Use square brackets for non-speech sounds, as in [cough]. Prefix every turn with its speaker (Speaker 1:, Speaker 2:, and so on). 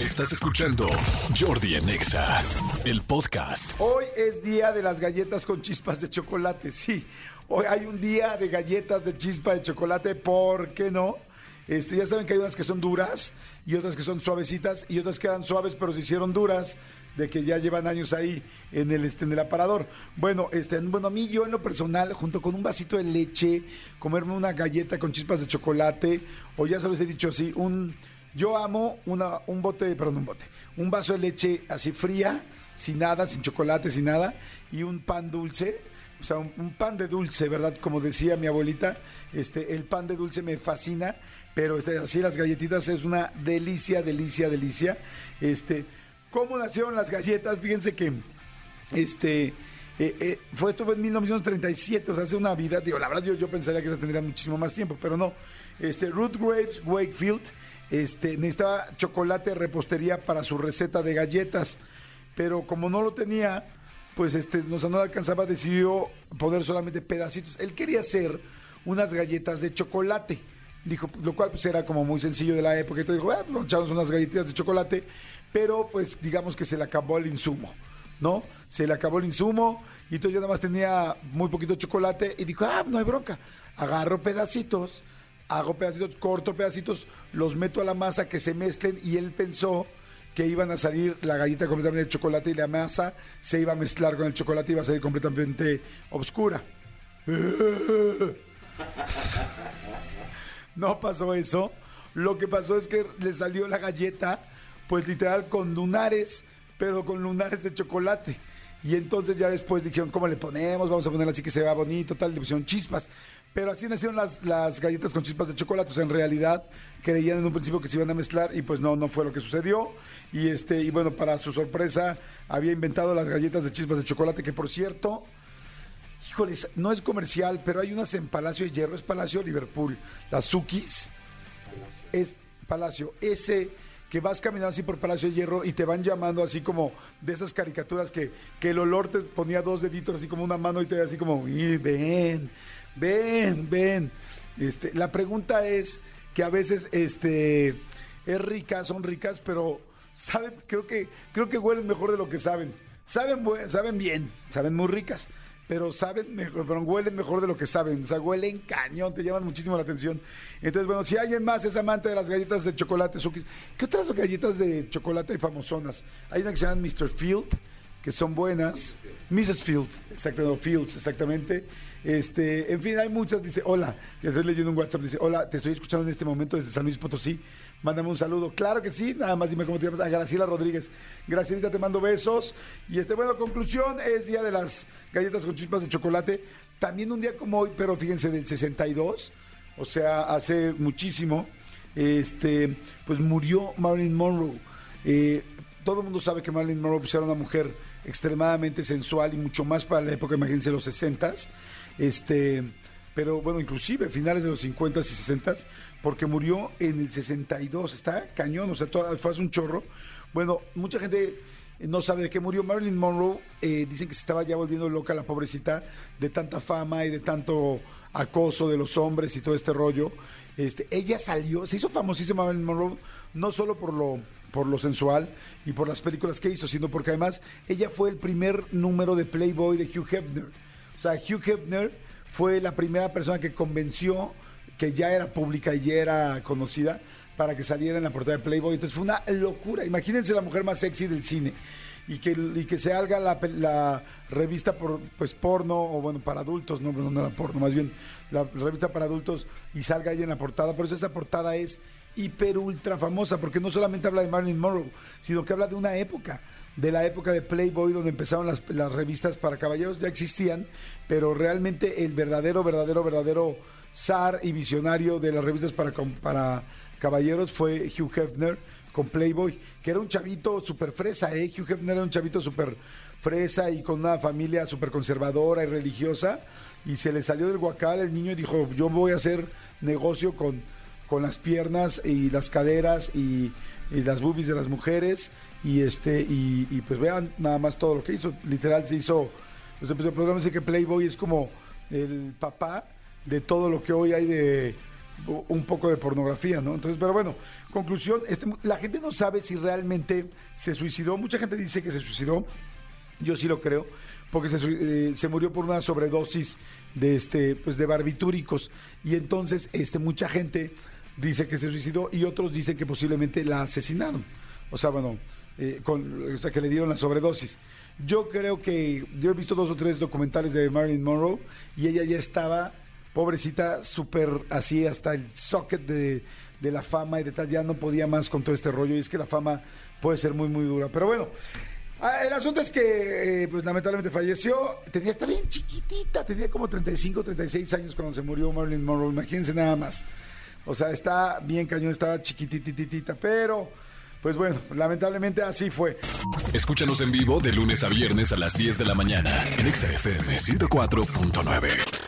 Speaker 1: Estás escuchando Jordi en Exa, el podcast.
Speaker 2: Hoy es día de las galletas con chispas de chocolate. Sí, hoy hay un día de galletas de chispa de chocolate. ¿Por qué no? Este, ya saben que hay unas que son duras y otras que son suavecitas y otras que eran suaves pero se hicieron duras de que ya llevan años ahí en el este, en el aparador. Bueno, este, bueno, a mí yo en lo personal, junto con un vasito de leche, comerme una galleta con chispas de chocolate, o ya los he dicho así, un yo amo una, un bote, perdón, un bote, un vaso de leche así fría, sin nada, sin chocolate, sin nada, y un pan dulce, o sea, un, un pan de dulce, ¿verdad? Como decía mi abuelita, este, el pan de dulce me fascina, pero este, así las galletitas es una delicia, delicia, delicia. Este, ¿cómo nacieron las galletas? Fíjense que, este, eh, eh, fue esto fue en 1937, o sea, hace una vida, digo, la verdad yo, yo pensaría que se tendría muchísimo más tiempo, pero no. Este, Ruth Graves Wakefield, este, necesitaba chocolate repostería para su receta de galletas, pero como no lo tenía, pues este, no, o sea, no alcanzaba, decidió poner solamente pedacitos. Él quería hacer unas galletas de chocolate. Dijo, lo cual pues era como muy sencillo de la época. Entonces dijo, ah, echarnos unas galletitas de chocolate, pero pues digamos que se le acabó el insumo, ¿no? Se le acabó el insumo y entonces ya nada más tenía muy poquito chocolate y dijo, ah, no hay bronca. Agarro pedacitos, hago pedacitos, corto pedacitos, los meto a la masa que se mezclen y él pensó que iban a salir la galleta completamente de chocolate y la masa se iba a mezclar con el chocolate y iba a salir completamente oscura. [laughs] No pasó eso. Lo que pasó es que le salió la galleta, pues literal con lunares, pero con lunares de chocolate. Y entonces ya después dijeron, ¿cómo le ponemos? Vamos a ponerla así que se vea bonito, tal, le pusieron chispas. Pero así nacieron las, las galletas con chispas de chocolate. O sea, en realidad creían en un principio que se iban a mezclar y pues no, no fue lo que sucedió. Y este, y bueno, para su sorpresa, había inventado las galletas de chispas de chocolate, que por cierto, híjoles, no es comercial, pero hay unas en Palacio de Hierro, es Palacio Liverpool. Las Zukis es Palacio. Ese que vas caminando así por Palacio de Hierro y te van llamando así como de esas caricaturas que, que el olor te ponía dos deditos así como una mano y te así como, "Y ven, ven, ven. Este, la pregunta es que a veces este, es rica, son ricas, pero saben, creo que, creo que huelen mejor de lo que saben. Saben, saben bien, saben muy ricas, pero saben mejor, pero huelen mejor de lo que saben. O sea, huelen cañón, te llaman muchísimo la atención. Entonces, bueno, si alguien más es amante de las galletas de chocolate, ¿qué otras galletas de chocolate hay famosonas? Hay una que se llama Mr. Field, que son buenas. Mrs. Field, exactamente, Fields, exactamente. Este, en fin, hay muchas. Dice, hola, le estoy leyendo un WhatsApp. Dice, hola, te estoy escuchando en este momento desde San Luis Potosí. Mándame un saludo. Claro que sí, nada más dime cómo te llamas. A Graciela Rodríguez. Gracielita, te mando besos. Y este, bueno, conclusión, es día de las galletas con chispas de chocolate. También un día como hoy, pero fíjense, del 62, o sea, hace muchísimo, este, pues murió Marilyn Monroe. Eh, todo el mundo sabe que Marilyn Monroe pues, era una mujer extremadamente sensual y mucho más para la época, imagínense, los 60s. Este, pero bueno, inclusive finales de los 50s y 60s, porque murió en el 62. Está cañón, o sea, todo, fue hace un chorro. Bueno, mucha gente no sabe de qué murió Marilyn Monroe. eh, dicen que se estaba ya volviendo loca la pobrecita de tanta fama y de tanto acoso de los hombres y todo este rollo. Este, ella salió, se hizo famosísima Marilyn Monroe, no solo por lo, por lo sensual y por las películas que hizo, sino porque además ella fue el primer número de Playboy de Hugh Hefner. O sea, Hugh Hefner fue la primera persona que convenció que ya era pública y ya era conocida para que saliera en la portada de Playboy. Entonces fue una locura. Imagínense la mujer más sexy del cine y que, y que se haga la, la revista por, pues porno o bueno para adultos, no, no, no era porno, más bien la revista para adultos y salga ahí en la portada. Por eso esa portada es hiper ultra famosa porque no solamente habla de Marilyn Monroe, sino que habla de una época de la época de Playboy, donde empezaron las, las revistas para caballeros, ya existían, pero realmente el verdadero, verdadero, verdadero zar y visionario de las revistas para, para caballeros fue Hugh Hefner con Playboy, que era un chavito súper fresa, ¿eh? Hugh Hefner era un chavito súper fresa y con una familia súper conservadora y religiosa, y se le salió del guacal el niño y dijo, yo voy a hacer negocio con, con las piernas y las caderas y, las boobies de las mujeres, y este y, y pues vean nada más todo lo que hizo, literal se hizo, pues empezó- podríamos decir que Playboy es como el papá de todo lo que hoy hay de un poco de pornografía, ¿no? Entonces, pero bueno, conclusión, este, la gente no sabe si realmente se suicidó. Mucha gente dice que se suicidó. Yo sí lo creo, porque se, eh, se murió por una sobredosis de este, pues de barbitúricos. Y entonces, este, mucha gente dice que se suicidó y otros dicen que posiblemente la asesinaron. O sea, bueno, eh, con, o sea, que le dieron la sobredosis. Yo creo que yo he visto dos o tres documentales de Marilyn Monroe y ella ya estaba, pobrecita, súper así hasta el socket de, de la fama y de tal, ya no podía más con todo este rollo y es que la fama puede ser muy, muy dura. Pero bueno, ah, el asunto es que, eh, pues lamentablemente falleció. Tenía, está bien chiquitita, tenía como 35, 36 años cuando se murió Marilyn Monroe. Imagínense nada más. O sea, está bien cañón, estaba chiquitititita, pero pues bueno, lamentablemente así fue.
Speaker 1: Escúchanos en vivo de lunes a viernes a las 10 de la mañana en XFM 104.9.